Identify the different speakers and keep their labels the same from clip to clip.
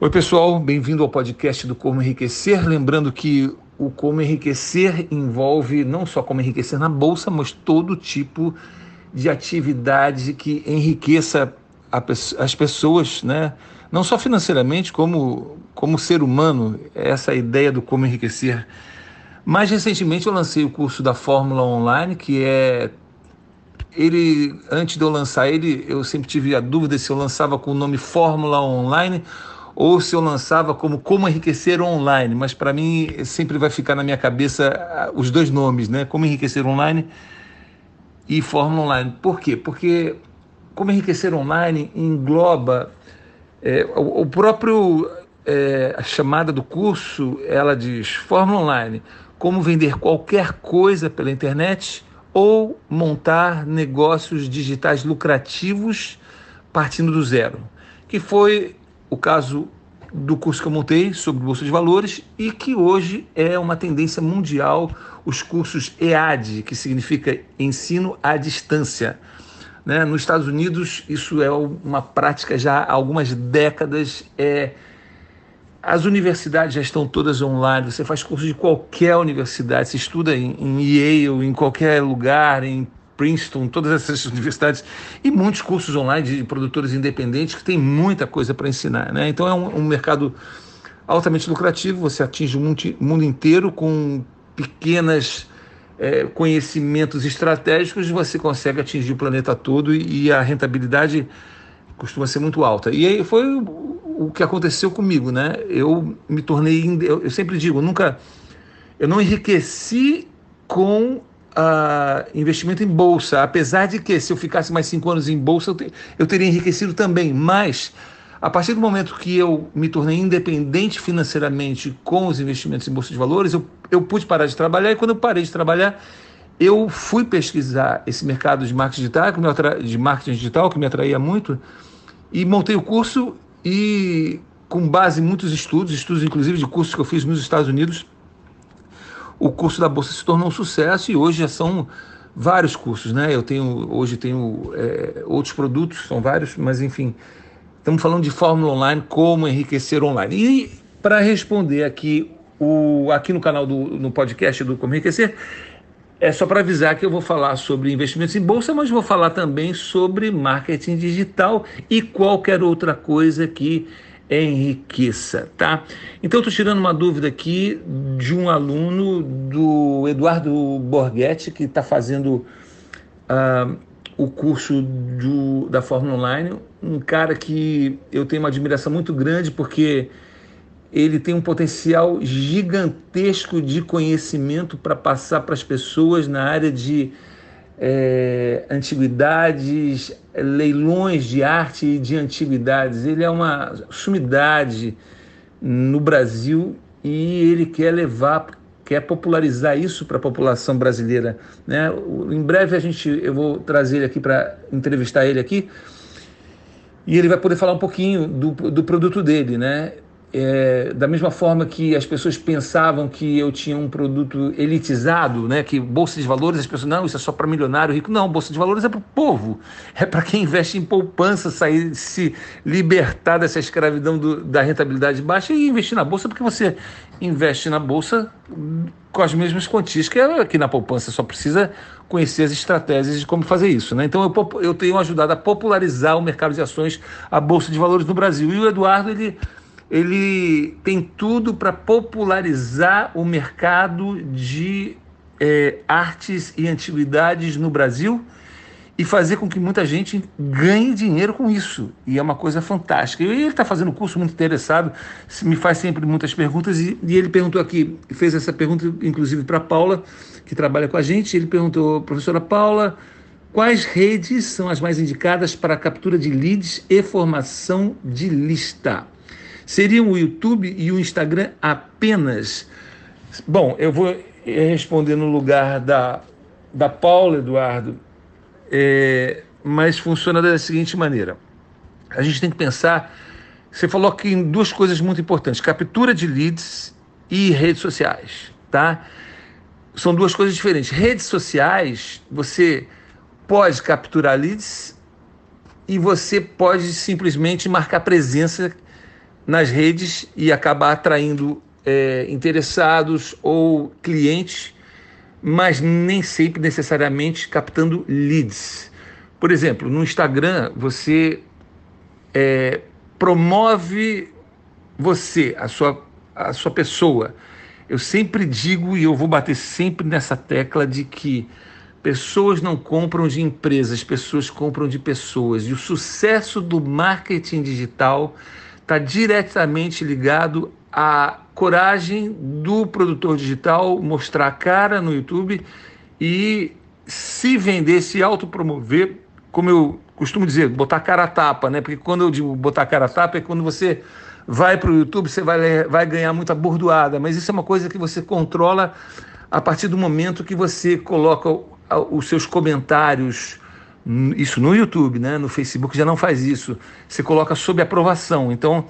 Speaker 1: Oi, pessoal, bem-vindo ao podcast do Como Enriquecer. Lembrando que o Como Enriquecer envolve não só como enriquecer na bolsa, mas todo tipo de atividade que enriqueça a, as pessoas, né? não só financeiramente, como, como ser humano. Essa é a ideia do Como Enriquecer. Mais recentemente eu lancei o curso da Fórmula Online, que é ele antes de eu lançar ele, eu sempre tive a dúvida se eu lançava com o nome Fórmula Online ou se eu lançava como Como Enriquecer Online, mas para mim sempre vai ficar na minha cabeça ah, os dois nomes, né? Como Enriquecer Online e Fórmula Online. Por quê? Porque Como Enriquecer Online engloba é, o, o, próprio é, a chamada do curso, ela diz Fórmula Online, como vender qualquer coisa pela internet ou montar negócios digitais lucrativos partindo do zero, que foi o caso do curso que eu montei sobre Bolsa de Valores e que hoje é uma tendência mundial, os cursos EAD, que significa Ensino à Distância. Né? Nos Estados Unidos, isso é uma prática já há algumas décadas. É... As universidades já estão todas online, você faz curso de qualquer universidade, você estuda em, em Yale, em qualquer lugar, em Princeton, todas essas universidades e muitos cursos online de produtores independentes que tem muita coisa para ensinar. Né? Então é um, um, mercado altamente lucrativo, você atinge o mundo inteiro com pequenas é, conhecimentos estratégicos, você consegue atingir o planeta todo e, e a rentabilidade costuma ser muito alta. E aí foi o, que aconteceu comigo, né? Eu me tornei, eu, eu sempre digo, nunca, eu não enriqueci com uh, investimento em bolsa, apesar de que se eu ficasse mais cinco anos em bolsa, eu, te, eu teria enriquecido também, mas a partir do momento que eu me tornei independente financeiramente com os investimentos em bolsa de valores, eu, eu pude parar de trabalhar. E quando eu parei de trabalhar, eu fui pesquisar esse mercado de marketing digital, que me atra... de marketing digital que me atraía muito e montei o curso e com base em muitos estudos, estudos inclusive de cursos que eu fiz nos Estados Unidos, o curso da bolsa se tornou um sucesso e hoje já são vários cursos, né? Eu tenho hoje tenho é, outros produtos, são vários, mas enfim, estamos falando de fórmula online, como enriquecer online. E para responder aqui o aqui no canal do no podcast do Como Enriquecer, é só para avisar que eu vou falar sobre investimentos em bolsa, mas vou falar também sobre marketing digital e qualquer outra coisa que enriqueça, tá? Então, estou tirando uma dúvida aqui de um aluno do Eduardo Borghetti, que está fazendo uh, o curso do, da Fórmula Online, um cara que eu tenho uma admiração muito grande porque ele tem um potencial gigantesco de conhecimento para passar para as pessoas na área de é, antiguidades, leilões de arte e de antiguidades. Ele é uma sumidade no Brasil e ele quer levar, quer popularizar isso para a população brasileira. Né? Em breve a gente, eu vou trazer ele aqui para entrevistar ele aqui e ele vai poder falar um pouquinho do, do produto dele, né? É, da mesma forma que as pessoas pensavam que eu tinha um produto elitizado, né, que bolsa de valores, as pessoas, não, isso é só para milionário rico. Não, bolsa de valores é para o povo, é para quem investe em poupança, sair, se libertar dessa escravidão do, da rentabilidade baixa e investir na bolsa, porque você investe na bolsa com as mesmas quantias que aqui na poupança, só precisa conhecer as estratégias de como fazer isso. Né? Então eu, eu tenho ajudado a popularizar o mercado de ações, a bolsa de valores no Brasil. E o Eduardo, ele ele tem tudo para popularizar o mercado de é, artes e antiguidades no Brasil e fazer com que muita gente ganhe dinheiro com isso. E é uma coisa fantástica. E ele está fazendo um curso muito interessado, me faz sempre muitas perguntas. E, e ele perguntou aqui, fez essa pergunta inclusive para Paula, que trabalha com a gente. Ele perguntou, professora Paula, quais redes são as mais indicadas para captura de leads e formação de lista? Seriam o YouTube e o Instagram apenas? Bom, eu vou responder no lugar da, da Paula, Eduardo, é, mas funciona da seguinte maneira. A gente tem que pensar. Você falou aqui em duas coisas muito importantes: captura de leads e redes sociais, tá? São duas coisas diferentes. Redes sociais, você pode capturar leads e você pode simplesmente marcar presença nas redes e acabar atraindo é, interessados ou clientes, mas nem sempre necessariamente captando leads. Por exemplo, no Instagram você é, promove você, a sua, a sua pessoa. Eu sempre digo e eu vou bater sempre nessa tecla de que pessoas não compram de empresas, pessoas compram de pessoas. E o sucesso do marketing digital está diretamente ligado à coragem do produtor digital mostrar a cara no YouTube e se vender, se autopromover, como eu costumo dizer, botar cara a tapa, né? Porque quando eu digo botar cara a tapa é quando você vai para o YouTube, você vai, vai ganhar muita bordoada, mas isso é uma coisa que você controla a partir do momento que você coloca os seus comentários, isso no YouTube, né? No Facebook já não faz isso. Você coloca sob aprovação. Então,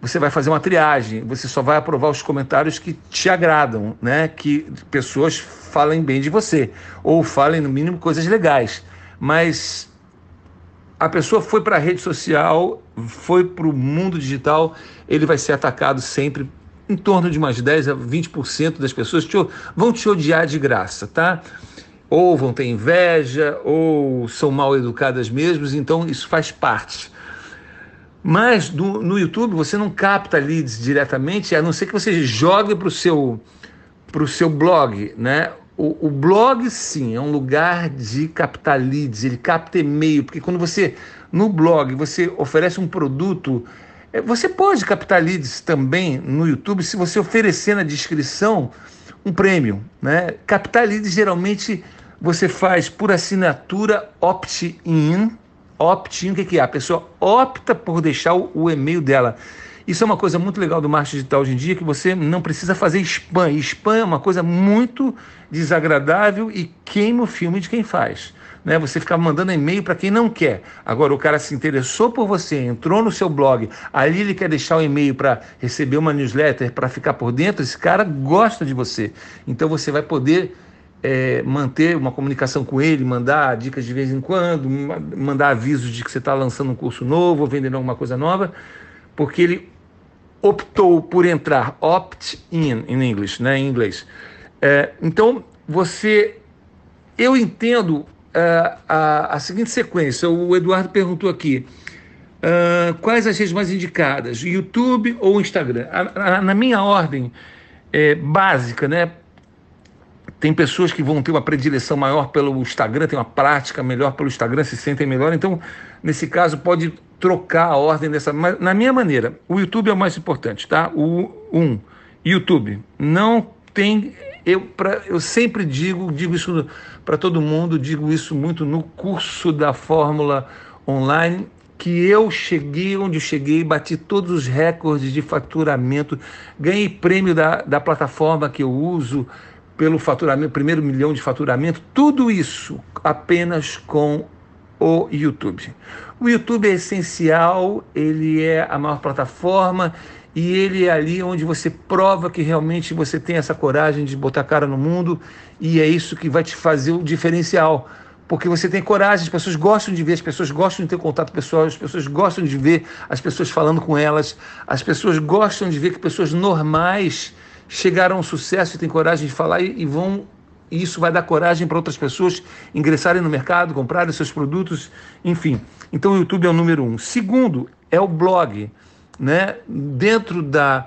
Speaker 1: você vai fazer uma triagem, você só vai aprovar os comentários que te agradam, né? Que pessoas falem bem de você ou falem no mínimo coisas legais. Mas a pessoa foi para a rede social, foi para o mundo digital, ele vai ser atacado sempre. Em torno de umas 10 a 20% das pessoas te, vão te odiar de graça, tá? Ou vão ter inveja, ou são mal educadas mesmo, então isso faz parte. Mas do, no YouTube você não capta leads diretamente, a não ser que você jogue para o seu, pro seu blog, né? O, o, blog, sim, é um lugar de captar leads, ele capta e-mail, porque quando você, no blog, você oferece um produto, é, você pode captar leads também no YouTube se você oferecer na descrição um prêmio. Né? Captar leads geralmente você faz por assinatura opt-in. Opt-in, o que, que é? A pessoa opta por deixar o, e-mail dela. Isso é uma coisa muito legal do marketing digital hoje em dia, que você não precisa fazer spam. E spam é uma coisa muito desagradável e queima o filme de quem faz. Né? Você ficar mandando e-mail para quem não quer. Agora, o cara se interessou por você, entrou no seu blog, ali ele quer deixar o e-mail para receber uma newsletter, para ficar por dentro, esse cara gosta de você. Então você vai poder é, manter uma comunicação com ele, mandar dicas de vez em quando, mandar avisos de que você está lançando um curso novo ou vendendo alguma coisa nova, porque ele optou por entrar, opt-in em inglês, né, em inglês. É, então, você, eu entendo é, a, a, seguinte sequência, o Eduardo perguntou aqui, uh, quais as redes mais indicadas, YouTube ou Instagram? A, a, na minha ordem é, básica, né, tem pessoas que vão ter uma predileção maior pelo Instagram, tem uma prática melhor pelo Instagram, se sentem melhor. Então, nesse caso, pode trocar a ordem dessa. Mas, na minha maneira, o YouTube é o mais importante, tá? O um, YouTube. Não tem. Eu, pra, eu sempre digo, digo isso para todo mundo, digo isso muito no curso da Fórmula Online, que eu cheguei onde eu cheguei, bati todos os recordes de faturamento, ganhei prêmio da, da plataforma que eu uso pelo faturamento, primeiro milhão de faturamento, tudo isso apenas com o YouTube. O YouTube é essencial, ele é a maior plataforma e ele é ali onde você prova que realmente você tem essa coragem de botar a cara no mundo e é isso que vai te fazer o diferencial. Porque você tem coragem, as pessoas gostam de ver, as pessoas gostam de ter contato pessoal, as pessoas gostam de ver as pessoas falando com elas, as pessoas gostam de ver que pessoas normais chegaram ao sucesso e têm coragem de falar e, vão e isso vai dar coragem para outras pessoas ingressarem no mercado, comprarem seus produtos, enfim. Então o YouTube é o número um. Segundo é o blog, né? Dentro da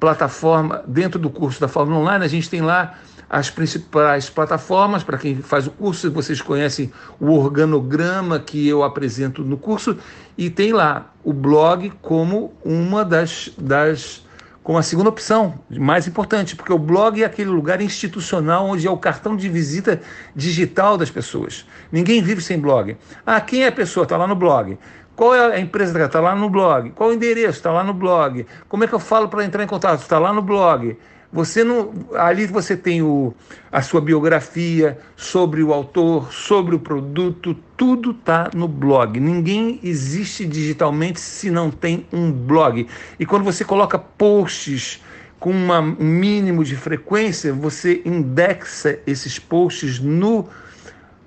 Speaker 1: plataforma, dentro do curso da Fórmula Online, a gente tem lá as principais plataformas para quem faz o curso. Vocês conhecem o organograma que eu apresento no curso e tem lá o blog como uma das, das como a segunda opção, mais importante, porque o blog é aquele lugar institucional onde é o cartão de visita digital das pessoas. Ninguém vive sem blog. Ah, quem é a pessoa? Está lá no blog. Qual é a empresa? Está lá no blog. Qual o endereço? Está lá no blog. Como é que eu falo para entrar em contato? Está lá no blog. Você não, ali você tem o, a sua biografia sobre o autor, sobre o produto, tudo está no blog. Ninguém existe digitalmente se não tem um blog. E quando você coloca posts com uma, um mínimo de frequência, você indexa esses posts no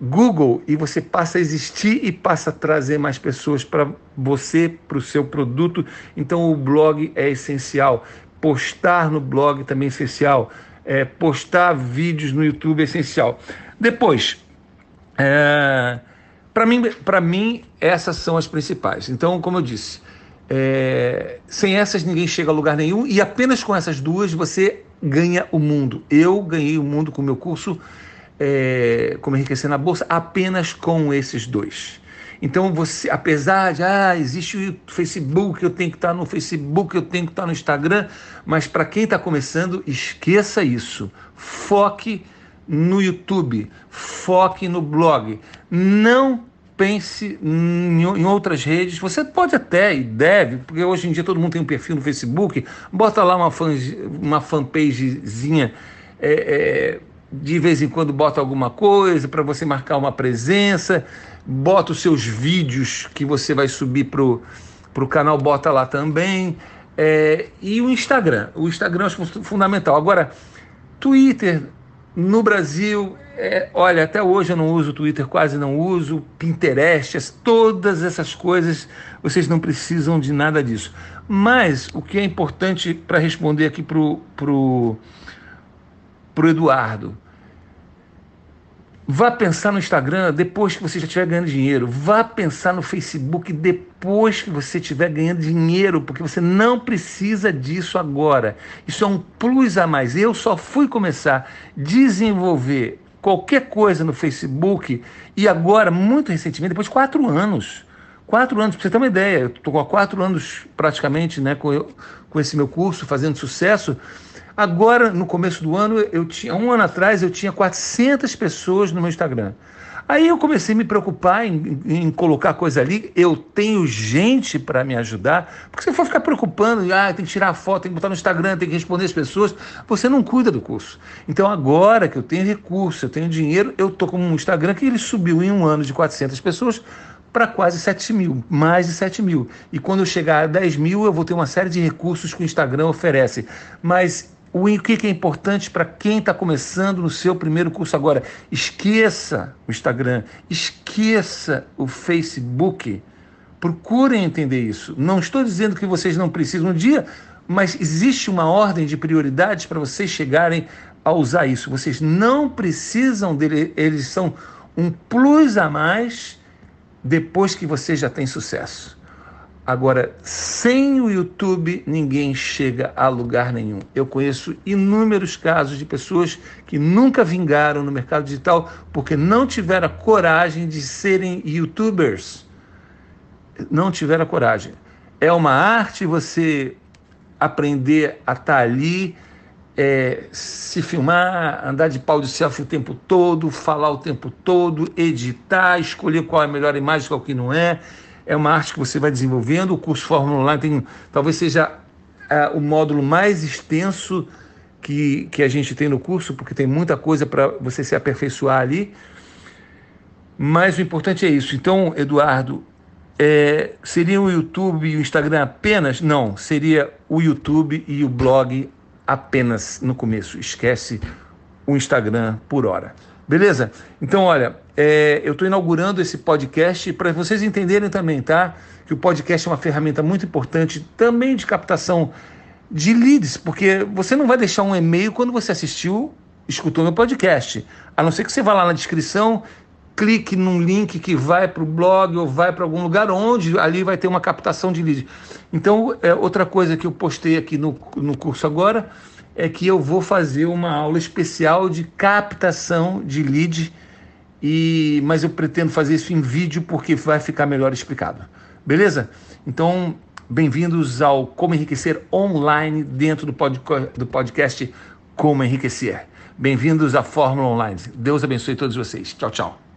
Speaker 1: Google e você passa a existir e passa a trazer mais pessoas para você, para o seu produto. Então o blog é essencial. Postar no blog também é essencial. É, postar vídeos no YouTube é essencial. Depois, é, para mim, para mim, essas são as principais. Então, como eu disse, é, sem essas ninguém chega a lugar nenhum e apenas com essas duas você ganha o mundo. Eu ganhei o mundo com o meu curso é, Como Enriquecer na Bolsa apenas com esses dois. Então, você, apesar de, ah, existe o Facebook, eu tenho que estar no Facebook, eu tenho que estar no Instagram, mas para quem está começando, esqueça isso. Foque no YouTube, foque no blog. Não pense em, outras redes. Você pode até e deve, porque hoje em dia todo mundo tem um perfil no Facebook, bota lá uma, fan, uma fanpagezinha. É, é, de vez em quando bota alguma coisa para você marcar uma presença, bota os seus vídeos que você vai subir para o canal, bota lá também. É, e o Instagram. O Instagram é fundamental. Agora, Twitter no Brasil é, olha, até hoje eu não uso Twitter, quase não uso, Pinterest, todas essas coisas, vocês não precisam de nada disso. Mas o que é importante para responder aqui para o Eduardo, Vá pensar no Instagram depois que você já estiver ganhando dinheiro. Vá pensar no Facebook depois que você estiver ganhando dinheiro, porque você não precisa disso agora. Isso é um plus a mais. Eu só fui começar a desenvolver qualquer coisa no Facebook e agora, muito recentemente, depois de quatro anos. Quatro anos, para você ter uma ideia, eu estou há quatro anos praticamente né, com, com esse meu curso, fazendo sucesso. Agora, no começo do ano, eu tinha um ano atrás, eu tinha 400 pessoas no meu Instagram. Aí eu comecei a me preocupar em, em colocar coisa ali. Eu tenho gente para me ajudar. Porque se for ficar preocupando, ah, tem que tirar foto, tem que botar no Instagram, tem que responder as pessoas, você não cuida do curso. Então agora que eu tenho recurso, eu tenho dinheiro, eu estou com um Instagram que ele subiu em um ano de 400 pessoas para quase 7 mil, mais de 7 mil. E quando eu chegar a 10 mil, eu vou ter uma série de recursos que o Instagram oferece. Mas o que é importante para quem está começando no seu primeiro curso agora? Esqueça o Instagram, esqueça o Facebook. Procurem entender isso. Não estou dizendo que vocês não precisam um dia, mas existe uma ordem de prioridades para vocês chegarem a usar isso. Vocês não precisam dele, eles são um plus a mais depois que você já tem sucesso. Agora, sem o YouTube, ninguém chega a lugar nenhum. Eu conheço inúmeros casos de pessoas que nunca vingaram no mercado digital porque não tiveram a coragem de serem YouTubers. Não tiveram a coragem. É uma arte você aprender a estar tá ali, é, se filmar, andar de pau de selfie o tempo todo, falar o tempo todo, editar, escolher qual é a melhor imagem, qual que não é é uma arte que você vai desenvolvendo. O curso Fórmula Online tem, talvez seja é, o módulo mais extenso que, que a gente tem no curso, porque tem muita coisa para você se aperfeiçoar ali. Mas o importante é isso. Então, Eduardo, é, seria o YouTube e o Instagram apenas? Não, seria o YouTube e o blog apenas no começo. Esquece o Instagram por hora. Beleza? Então, olha, é, eu estou inaugurando esse podcast para vocês entenderem também, tá? Que o podcast é uma ferramenta muito importante também de captação de leads, porque você não vai deixar um e-mail quando você assistiu, escutou meu podcast. A não ser que você vá lá na descrição, clique num link que vai para o blog ou vai para algum lugar onde ali vai ter uma captação de leads. Então, é, outra coisa que eu postei aqui no, no curso agora é que eu vou fazer uma aula especial de captação de lead, e, mas eu pretendo fazer isso em vídeo porque vai ficar melhor explicado. Beleza? Então, bem-vindos ao Como Enriquecer Online dentro do, pod, do podcast Como Enriquecer. Bem-vindos à Fórmula Online. Deus abençoe todos vocês. Tchau, tchau.